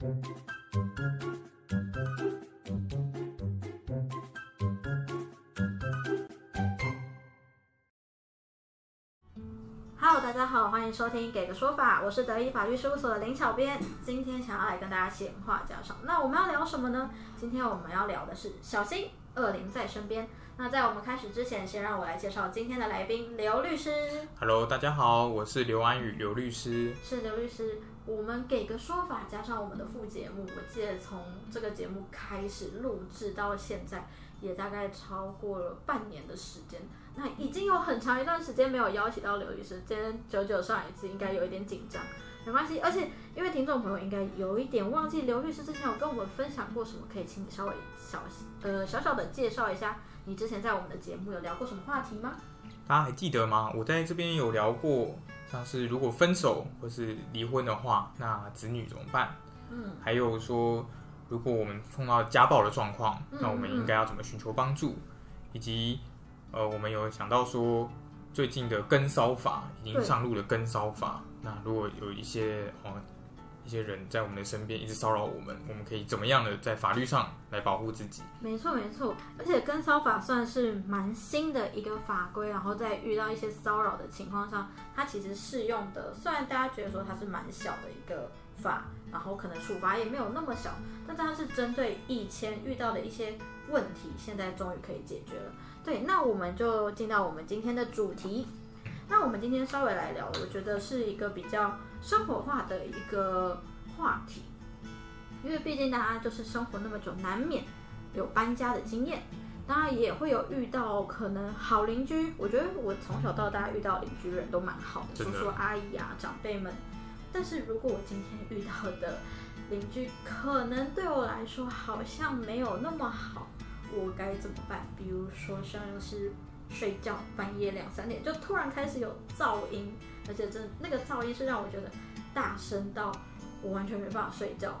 Hello，大家好，欢迎收听《给个说法》，我是德意法律事务所的林小编。今天想要来跟大家闲话家常，那我们要聊什么呢？今天我们要聊的是小心恶灵在身边。那在我们开始之前，先让我来介绍今天的来宾刘律师。Hello，大家好，我是刘安宇，刘律师。是刘律师，我们给个说法，加上我们的副节目，我记得从这个节目开始录制到现在，也大概超过了半年的时间。那已经有很长一段时间没有邀请到刘律师，今天久久上一次，应该有一点紧张，没关系。而且因为听众朋友应该有一点忘记刘律师之前有跟我们分享过什么，可以请你稍微小呃小小的介绍一下，你之前在我们的节目有聊过什么话题吗？大家还记得吗？我在这边有聊过，像是如果分手或是离婚的话，那子女怎么办？嗯，还有说，如果我们碰到家暴的状况，嗯那我们应该要怎么寻求帮助？以及呃，我们有想到说，最近的跟骚法已经上路了跟骚法，那如果有一些哦。一些人在我们的身边一直骚扰我们，我们可以怎么样的在法律上来保护自己？没错没错，而且跟骚法算是蛮新的一个法规，然后在遇到一些骚扰的情况上，它其实适用的，虽然大家觉得说它是蛮小的一个法，然后可能处罚也没有那么小，但它是针对以前遇到的一些问题，现在终于可以解决了。对，那我们就进到我们今天的主题。那我们今天稍微来聊，我觉得是一个比较生活化的一个话题，因为毕竟大家就是生活那么久，难免有搬家的经验，当然也会有遇到可能好邻居。我觉得我从小到大遇到邻居人都蛮好的，叔叔阿姨啊长辈们。但是如果我今天遇到的邻居可能对我来说好像没有那么好，我该怎么办？比如说像是睡觉半夜两三点就突然开始有噪音，而且真的那个噪音是让我觉得大声到我完全没办法睡觉。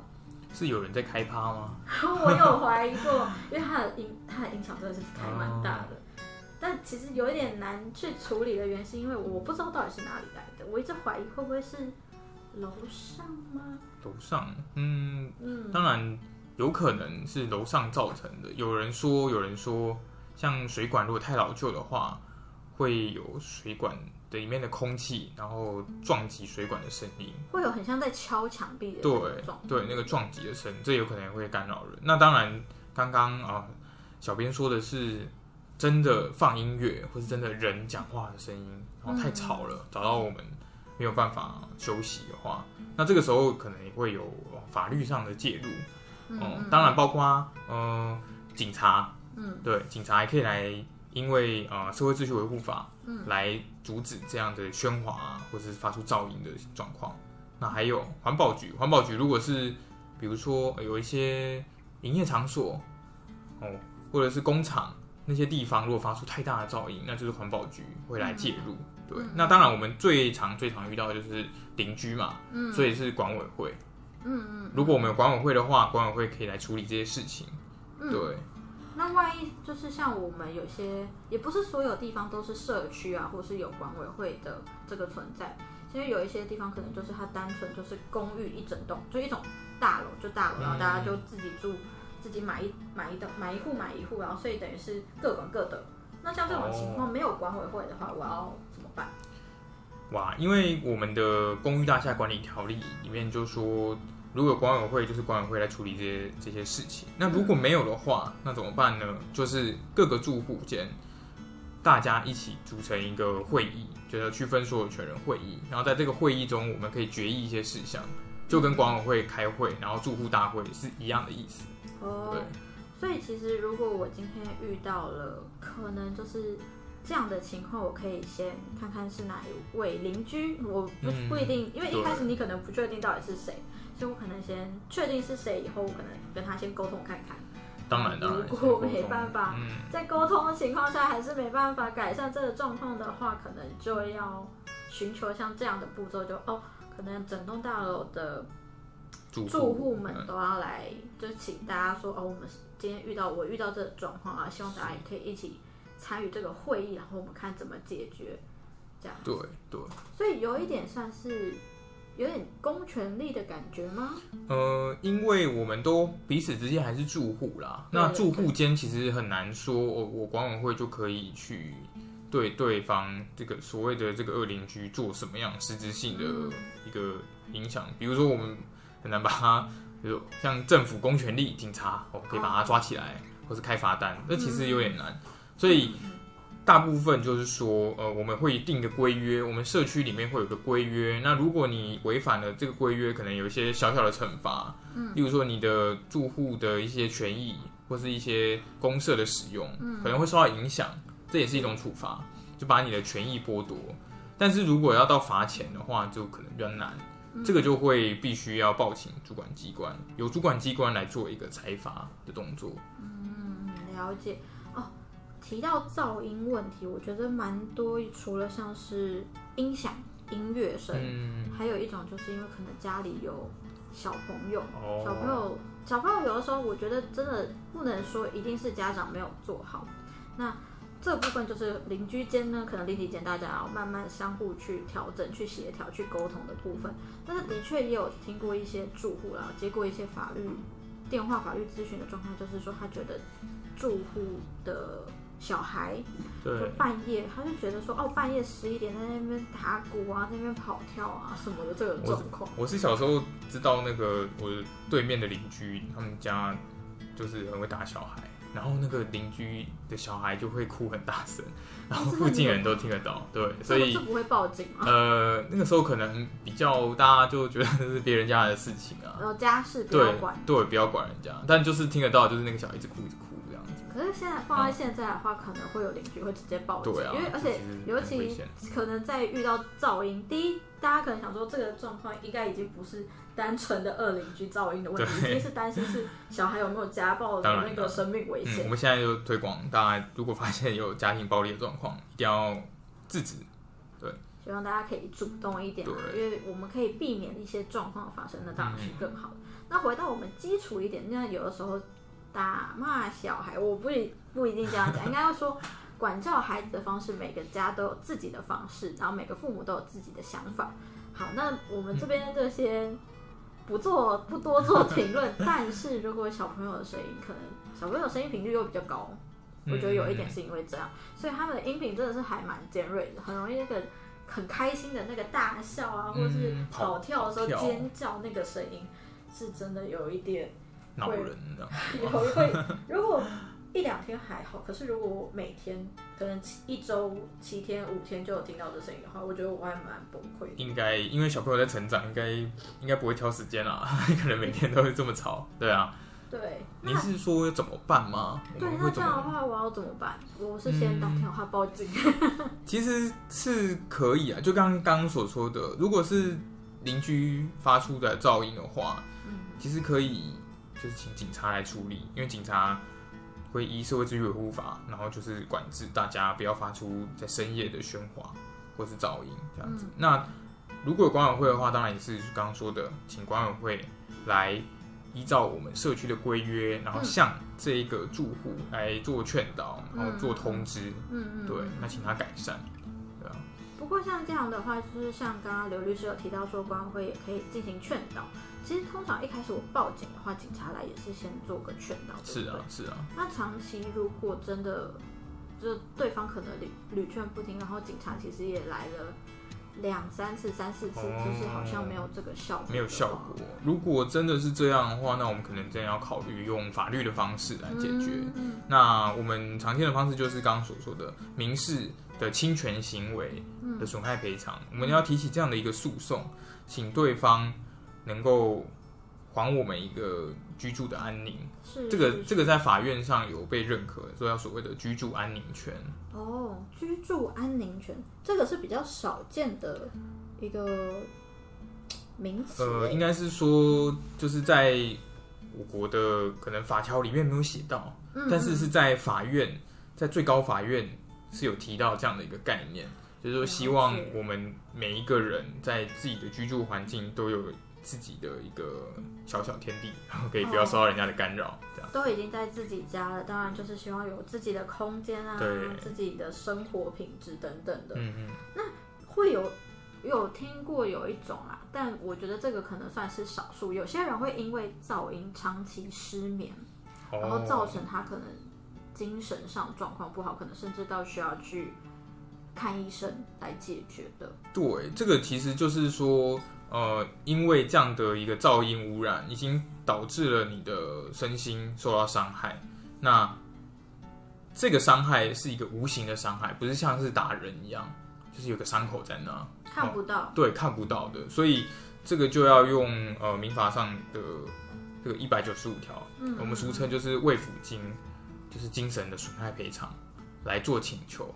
是有人在开趴吗？我有怀疑过，因为它的音它的音响真的是开蛮大的，但其实有一点难去处理的原因是因为我不知道到底是哪里来的，我一直怀疑会不会是楼上吗？楼上，嗯，嗯，当然有可能是楼上造成的。有人说，有人说，像水管如果太老旧的话，会有水管的里面的空气，然后撞击水管的声音。会有很像在敲墙壁对对，那个撞击的声，这有可能会干扰人。那当然，刚刚啊，小编说的是真的放音乐，或是真的人讲话的声音，然后太吵了，找到我们没有办法休息的话，那这个时候可能也会有呃法律上的介入。嗯当然包括呃警察，嗯对，警察还可以来，因为呃社会秩序维护法，嗯来阻止这样的喧哗啊，或者是发出噪音的状况。那还有环保局，环保局如果是比如说呃有一些营业场所哦，或者是工厂那些地方，如果发出太大的噪音，那就是环保局会来介入。对，那当然我们最常最常遇到的就是邻居嘛，嗯所以是管委会。嗯嗯，如果我们有管委会的话，管委会可以来处理这些事情。嗯对，那万一就是像我们有些，也不是所有地方都是社区啊，或是有管委会的这个存在。其实有一些地方可能就是它单纯就是公寓一整栋，就一种大楼，就大楼，然后大家就自己住，自己买一买一栋买一户买一户，然后所以等于是各管各的。那像这种情况没有管委会的话，我要怎么办？哇，因为我们的公寓大厦管理条例里面就说，如果有管委会，就是管委会来处理这些这些事情。那如果没有的话，那怎么办呢？就是各个住户间大家一起组成一个会议，就是区分所有权人会议，然后在这个会议中，我们可以决议一些事项，就跟管委会开会，然后住户大会是一样的意思。哦对，所以其实如果我今天遇到了可能就是这样的情况，我可以先看看是哪一位邻居，我不嗯不一定，因为一开始你可能不确定到底是谁，所以我可能先确定是谁以后，我可能跟他先沟通看看。当然，当然，如果没办法嗯，在沟通的情况下还是没办法改善这个状况的话，可能就要寻求像这样的步骤就，哦，可能整栋大楼的住住户们嗯都要来，就请大家说哦，我们今天遇到我遇到这个状况啊，希望大家也可以一起参与这个会议，然后我们看怎么解决，这样。对对，所以有一点算是有点公权力的感觉吗？呃，因为我们都彼此之间还是住户啦，那住户间其实很难说，我我管委会就可以去对对方这个所谓的这个二邻居做什么样实质性的一个影响，比如说我们很难把他，比如像政府公权力、警察，哦，可以把他抓起来，或是开罚单，那其实有点难，所以。大部分就是说，呃，我们会定一个规约，我们社区里面会有个规约。那如果你违反了这个规约，可能有一些小小的惩罚，嗯，例如说你的住户的一些权益或是一些公社的使用，嗯，可能会受到影响，这也是一种处罚，就把你的权益剥夺。但是如果要到罚钱的话，就可能比较难，这个就会必须要报请主管机关，由主管机关来做一个裁罚的动作。嗯，了解。提到噪音问题，我觉得蛮多，除了像是音响、音乐声，嗯，还有一种就是因为可能家里有小朋友，哦小朋友小朋友有的时候，我觉得真的不能说一定是家长没有做好。那这部分就是邻居间呢，可能邻里间大家要慢慢相互去调整、去协调、去沟通的部分。但是的确也有听过一些住户啦，接过一些法律电话、法律咨询的状况，就是说他觉得住户的小孩就对，半夜，他就觉得说，哦，半夜十一点在那边打鼓啊，在那边跑跳啊什么的这个状况。我是小时候知道那个我对面的邻居，他们家就是很会打小孩，然后那个邻居的小孩就会哭很大声，然后附近人都听得到，对，所以这这不会报警吗？呃那个时候可能比较大家就觉得这是别人家的事情啊，然后家事不要管。对，不要管人家，但就是听得到，就是那个小孩一直哭一直哭可是现在放在现在的话，可能会有邻居会直接报警，对啊，因为而且尤其可能在遇到噪音，第一，大家可能想说这个状况应该已经不是单纯的恶邻居噪音的问题，对已经是担心是小孩有没有家暴的那个生命危嗯，险我。们现在就推广，大家如果发现有家庭暴力的状况，一定要制止。希望大家可以主动一点啊，对因为我们可以避免一些状况发生，那当然是嗯更好的。那回到我们基础一点，那有的时候打骂小孩，我不一不一定这样讲，应该要说管教孩子的方式，每个家都有自己的方式，然后每个父母都有自己的想法。好，那我们这边这些不做不多做评论，但是如果小朋友的声音可能小朋友声音频率又比较高，我觉得有一点是因为这样，所以他们的音频真的是还蛮尖锐的，很容易那个很开心的那个大笑啊，或者是跑跳的时候尖叫那个声音，是真的有一点恼人这样。有会，如果一两天还好，可是如果我每天可能七一周七天五天就有听到这声音的话，我觉得我还蛮崩溃的。应该因为小朋友在成长，应该应该不会挑时间啦，可能每天都会这么吵。对啊，对，你是说怎么办吗？我对那这样的么？话我要怎么办？我是先打电话报警。其实是可以啊，就刚刚刚所说的，如果是邻居发出的噪音的话，嗯其实可以就是请警察来处理，因为警察会依社会秩序维护法，然后就是管制大家不要发出在深夜的喧哗或是噪音这样子。嗯那如果有管委会的话，当然也是刚刚说的，请管委会来依照我们社区的规约，然后嗯向这一个住户来做劝导，然后做通知。嗯嗯，对嗯，那请他改善。不过像这样的话，就是像刚刚刘律师有提到说，管委会也可以进行劝导。其实通常一开始我报警的话，警察来也是先做个劝导，对对是啊，是啊，那长期如果真的就对方可能屡屡劝不听，然后警察其实也来了两三次、三四次，哦就是好像没有这个效果，没有效果。如果真的是这样的话，那我们可能真的要考虑用法律的方式来解决。嗯嗯那我们常见的方式就是刚刚所说的民事的侵权行为嗯的损害赔偿，我们要提起这样的一个诉讼，请对方能够还我们一个居住的安宁。是这个这个在法院上有被认可，说要所谓的居住安宁权。哦，居住安宁权，这个是比较少见的一个名词欸。呃，应该是说就是在我国的可能法条里面没有写到，嗯但是是在法院，在最高法院是有提到这样的一个概念，就是说希望我们每一个人在自己的居住环境都有自己的一个小小天地，然后可以不要受到人家的干扰，这样。都已经在自己家了，当然就是希望有自己的空间啊，自己的生活品质等等的。嗯嗯，会有有听过有一种啊，但我觉得这个可能算是少数。有些人会因为噪音长期失眠，然后造成他可能精神上状况不好，可能甚至到需要去看医生来解决的。对，这个其实就是说，呃，因为这样的一个噪音污染，已经导致了你的身心受到伤害。那这个伤害是一个无形的伤害，不是像是打人一样，就是有个伤口在那，看不到。对，看不到的，所以这个就要用呃民法上的这个一百九十五条，嗯我们俗称就是慰抚金，就是精神的损害赔偿来做请求。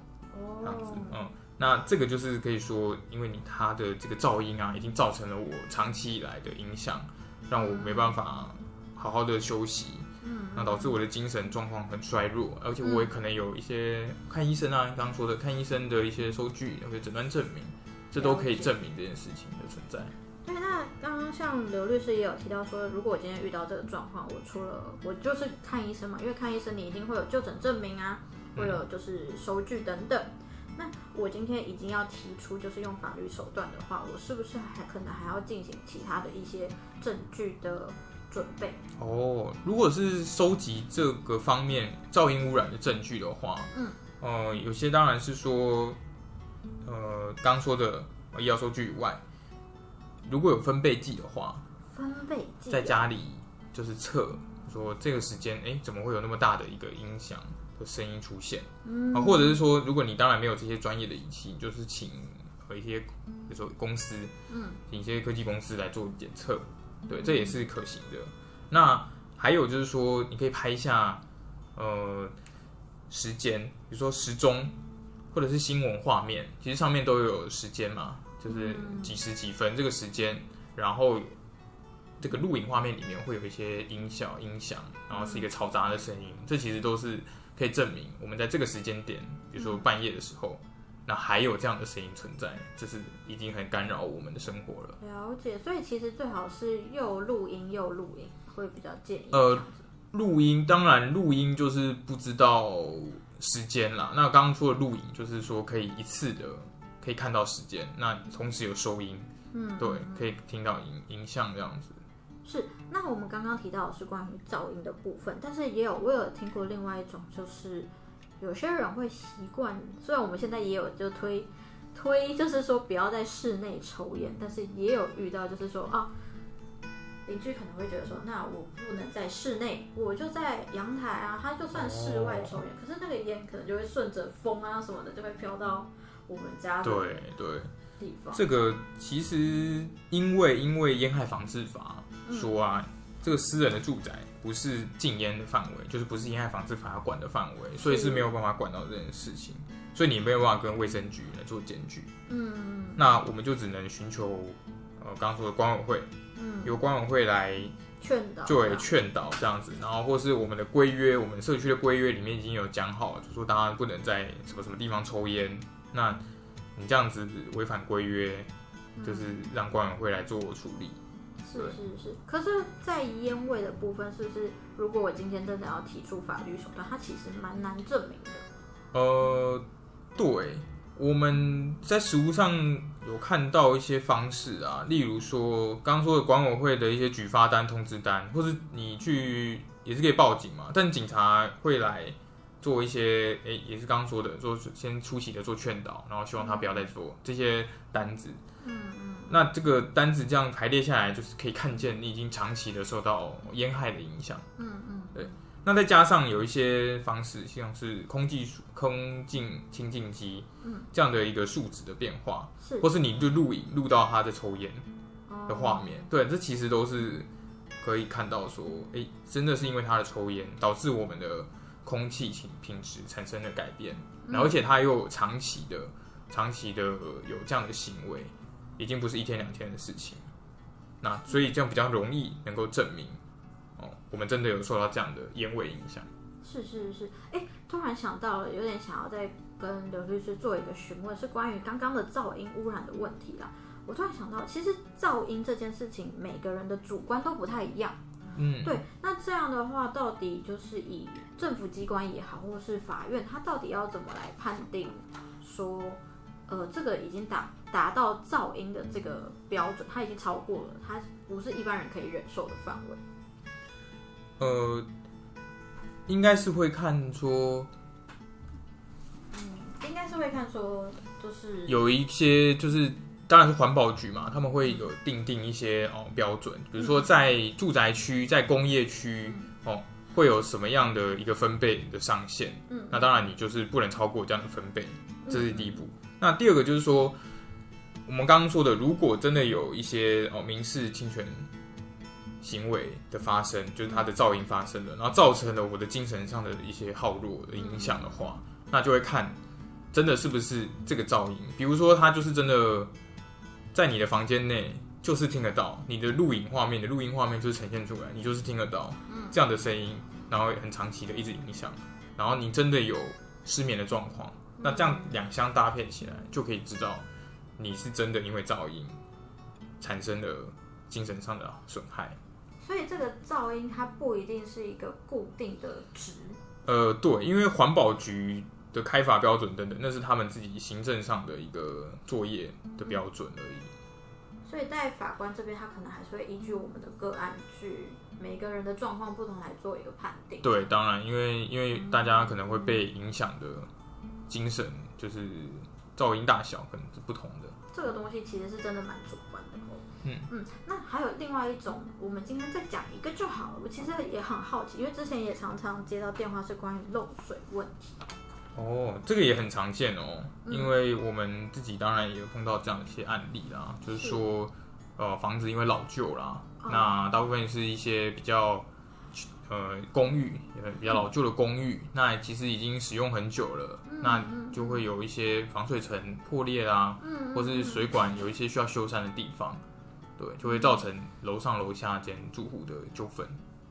这样子哦，，嗯，那这个就是可以说，因为你他的这个噪音啊，已经造成了我长期以来的影响，让我没办法好好的休息，嗯，那导致我的精神状况很衰弱，而且我也可能有一些看医生啊，刚刚说的看医生的一些收据或者诊断证明，这都可以证明这件事情的存在。刚刚像刘律师也有提到说，如果我今天遇到这个状况，我除了我就是看医生嘛，因为看医生你一定会有就诊证明啊，会有就是收据等等。那我今天已经要提出就是用法律手段的话，我是不是还可能还要进行其他的一些证据的准备？哦，如果是收集这个方面噪音污染的证据的话，嗯，呃，有些当然是说，呃，刚说的呃医疗收据以外，如果有分贝计的话，分贝计在家里就是测说这个时间，哎，怎么会有那么大的一个音响的声音出现？嗯。啊，或者是说，如果你当然没有这些专业的仪器，就是请和一些比如说公司，嗯，请一些科技公司来做检测，对，这也是可行的。那还有就是说，你可以拍一下呃时间，比如说时钟或者是新闻画面，其实上面都有时间嘛，就是嗯几时几分这个时间，然后这个录影画面里面会有一些音效、音响，然后是一个嘈杂的声音，这其实都是可以证明我们在这个时间点，比如说半夜的时候，那还有这样的声音存在，这是已经很干扰我们的生活了。了解，所以其实最好是又录音又录影，会比较建议呃。录音当然录音就是不知道时间啦，那刚刚说的录影就是说可以一次的可以看到时间，那同时有收音，嗯，对，可以听到影影像这样子。是，那我们刚刚提到的是关于噪音的部分，但是也有我有听过另外一种，就是有些人会习惯，虽然我们现在也有就推推，就是说不要在室内抽烟，但是也有遇到就是说啊，邻居可能会觉得说，那我不能在室内，我就在阳台啊，他就算室外抽烟，可是那个烟可能就会顺着风啊什么的，就会飘到我们家的对对，地方。这个其实因为因为烟害防治法嗯说啊，这个私人的住宅不是禁烟的范围，就是不是烟害防治法要管的范围，所以是没有办法管到这件事情，所以你没有办法跟卫生局来做检举。嗯。那我们就只能寻求呃刚刚说的管委会，嗯，由管委会来劝导就会这样。劝导这样子，然后或是我们的规约，我们社区的规约里面已经有讲好，就说大家不能在什么什么地方抽烟。那你这样子违反规约，就是让管委会来做处理。是是是，可是，在烟味的部分，是不是如果我今天真的要提出法律手段，它其实蛮难证明的。呃，对，我们在实务上有看到一些方式啊，例如说刚刚说的管委会的一些举发单、通知单，或是你去也是可以报警嘛，但警察会来做一些，诶、也是刚刚说的，做先初期的做劝导，然后希望他不要再做这些单子。嗯嗯，那这个单子这样排列下来，就是可以看见你已经长期的受到烟害的影响。嗯嗯，对。那再加上有一些方式，像是空气数空净清净机，嗯，这样的一个数值的变化，是。或是你就录影录到他在抽烟的画哦。面，对，这其实都是可以看到说，诶，真的是因为他的抽烟导致我们的空气品品质产生的改变，然后而且他又长期的长期的有这样的行为，已经不是一天两天的事情，那所以这样比较容易能够证明，哦，我们真的有受到这样的烟味影响。是是是，哎，突然想到了，有点想要再跟刘律师做一个询问，是关于刚刚的噪音污染的问题啦。我突然想到，其实噪音这件事情，每个人的主观都不太一样。嗯，对，那这样的话，到底就是以政府机关也好，或是法院，他到底要怎么来判定说，呃，这个已经达达到噪音的这个标准，它已经超过了，它不是一般人可以忍受的范围。呃，应该是会看说应该是会看说，就是有一些就是。当然是环保局嘛，他们会有定定一些哦标准，比如说在住宅区、在工业区哦，会有什么样的一个分贝的上限。嗯，那当然你就是不能超过这样的分贝，这是第一步。那第二个就是说，我们刚刚说的，如果真的有一些哦民事侵权行为的发生，就是它的噪音发生了，然后造成了我的精神上的一些耗弱的影响的话，那就会看真的是不是这个噪音，比如说它就是真的。在你的房间内，就是听得到你的录影画面的录音画面，就是呈现出来，你就是听得到这样的声音，然后很长期的一直影响，然后你真的有失眠的状况，那这样两相搭配起来，就可以知道你是真的因为噪音产生了精神上的损害。所以这个噪音它不一定是一个固定的值。呃，对，因为环保局。的开发标准等等，那是他们自己行政上的一个作业的标准而已。所以在法官这边，他可能还是会依据我们的个案，去每个人的状况不同来做一个判定。对，当然，因为因为大家可能会被影响的精神，就是噪音大小可能是不同的。这个东西其实是真的蛮主观的哦。嗯嗯，那还有另外一种，我们今天再讲一个就好了。我其实也很好奇，因为之前也常常接到电话是关于漏水问题。哦，这个也很常见哦，因为我们自己当然也有碰到这样一些案例啦，就是说，呃，房子因为老旧啦，那大部分是一些比较，呃，公寓，比较老旧的公寓，那其实已经使用很久了，那就会有一些防水层破裂啦，或是水管有一些需要修缮的地方，对，就会造成楼上楼下间住户的纠纷。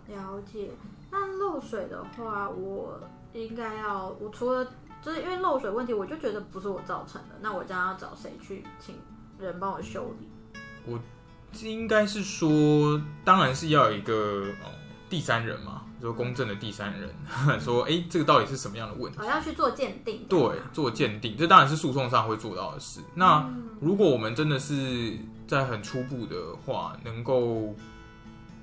了解，那漏水的话，我。应该要，我除了就是因为漏水问题，我就觉得不是我造成的，那我将要找谁去请人帮我修理？我应该是说，当然是要有一个哦第三人嘛，说公正的第三人，说哎，这个到底是什么样的问题？我要去做鉴定。对，做鉴定，这当然是诉讼上会做到的事。那如果我们真的是在很初步的话，能够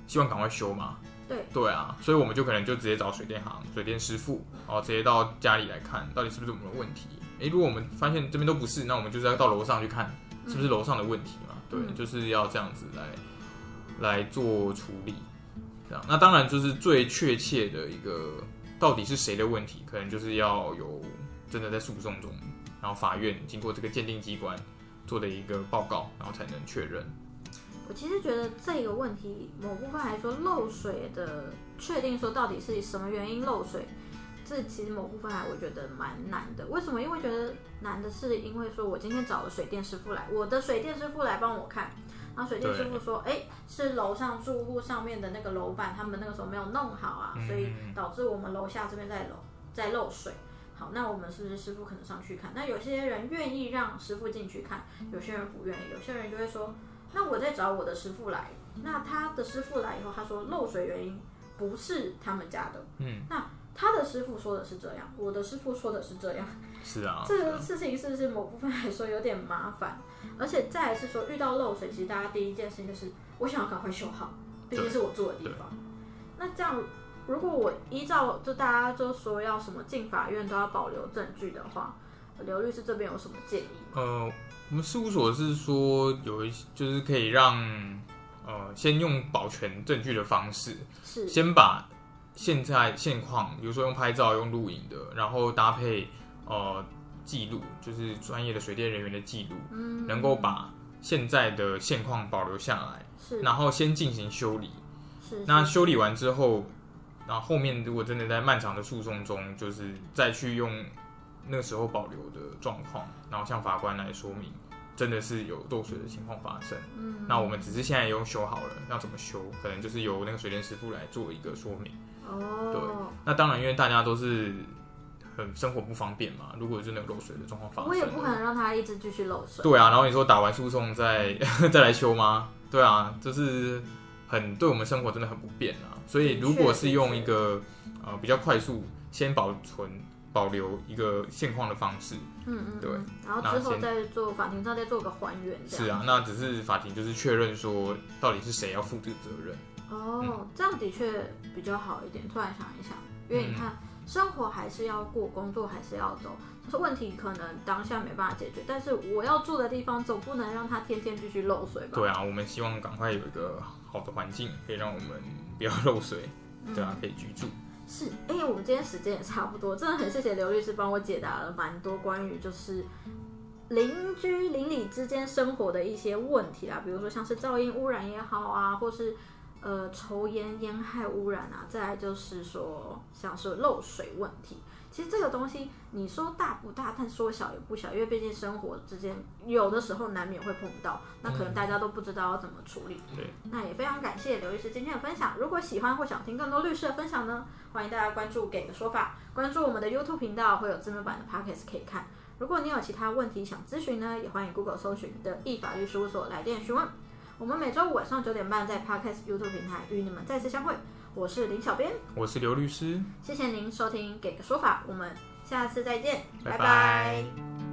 希望赶快修吗？对对啊，所以我们就可能就直接找水电行、水电师傅，然后直接到家里来看，到底是不是我们的问题。诶，如果我们发现这边都不是，那我们就是要到楼上去看，是不是楼上的问题嘛？对，就是要这样子来来做处理。这样，那当然就是最确切的一个，到底是谁的问题，可能就是要有真的在诉讼中，然后法院经过这个鉴定机关做的一个报告，然后才能确认。我其实觉得这个问题某部分来说，漏水的确定说到底是什么原因漏水，这其实某部分来我觉得蛮难的。为什么？因为觉得难的是因为说我今天找了水电师傅来，我的水电师傅来帮我看，然后水电师傅说，哎，是楼上住户上面的那个楼板，他们那个时候没有弄好啊，所以导致我们楼下这边在漏在漏水。好，那我们是不是师傅可能上去看？那有些人愿意让师傅进去看，有些人不愿意，有些人就会说。那我在找我的师傅来，那他的师傅来以后，他说漏水原因不是他们家的，嗯，那他的师傅说的是这样，我的师傅说的是这样，是啊，这个事情是不是某部分来说有点麻烦？而且再是说遇到漏水，其实大家第一件事情就是我想要赶快修好，毕竟是我住的地方。那这样如果我依照就大家就说要什么进法院都要保留证据的话，刘律师这边有什么建议？呃。我们事务所是说有一就是可以让呃先用保全证据的方式，是。先把现在现况，比如说用拍照、用录影的，然后搭配呃记录，就是专业的水电人员的记录，嗯，能够把现在的现况保留下来，是，然后先进行修理，是，那修理完之后，然后后面如果真的在漫长的诉讼中，就是再去用。那个时候保留的状况，然后向法官来说明，真的是有漏水的情况发生。嗯，那我们只是现在用修好了，要怎么修，可能就是由那个水电师傅来做一个说明。哦，对，那当然，因为大家都是很生活不方便嘛，如果真的有漏水的状况发生，我也不可能让他一直继续漏水。对啊，然后你说打完诉讼再 再来修吗？对啊，就是很对我们生活真的很不便啊。所以如果是用一个呃比较快速，先保存。保留一个现况的方式。嗯嗯，对嗯。然后之后再做法庭上再做个还原，是啊，那只是法庭就是确认说到底是谁要负这个责任。哦，这样的确比较好一点。突然想一想，因为你看，生活还是要过，工作还是要走，就是问题可能当下没办法解决，但是我要住的地方总不能让它天天继续漏水吧？对啊，我们希望赶快有一个好的环境，可以让我们不要漏水，对啊，可以居住。是，哎、我们今天时间也差不多，真的很谢谢刘律师帮我解答了蛮多关于就是邻居邻里之间生活的一些问题啦，比如说像是噪音污染也好啊，或是呃抽烟烟害污染啊，再来就是说像是漏水问题。其实这个东西你说大不大，但说小也不小，因为毕竟生活之间有的时候难免会碰到，那可能大家都不知道要怎么处理。对，那也非常感谢刘律师今天的分享。如果喜欢或想听更多律师的分享呢，欢迎大家关注“给个说法”，关注我们的 YouTube 频道，会有字幕版的 Podcast 可以看。如果你有其他问题想咨询呢，也欢迎 Google 搜寻的易法律事务所来电询问。我们每周五晚上九点半在 Podcast YouTube 平台与你们再次相会。我是林小编，我是刘律师，谢谢您收听《给个说法》，我们下次再见，拜拜。拜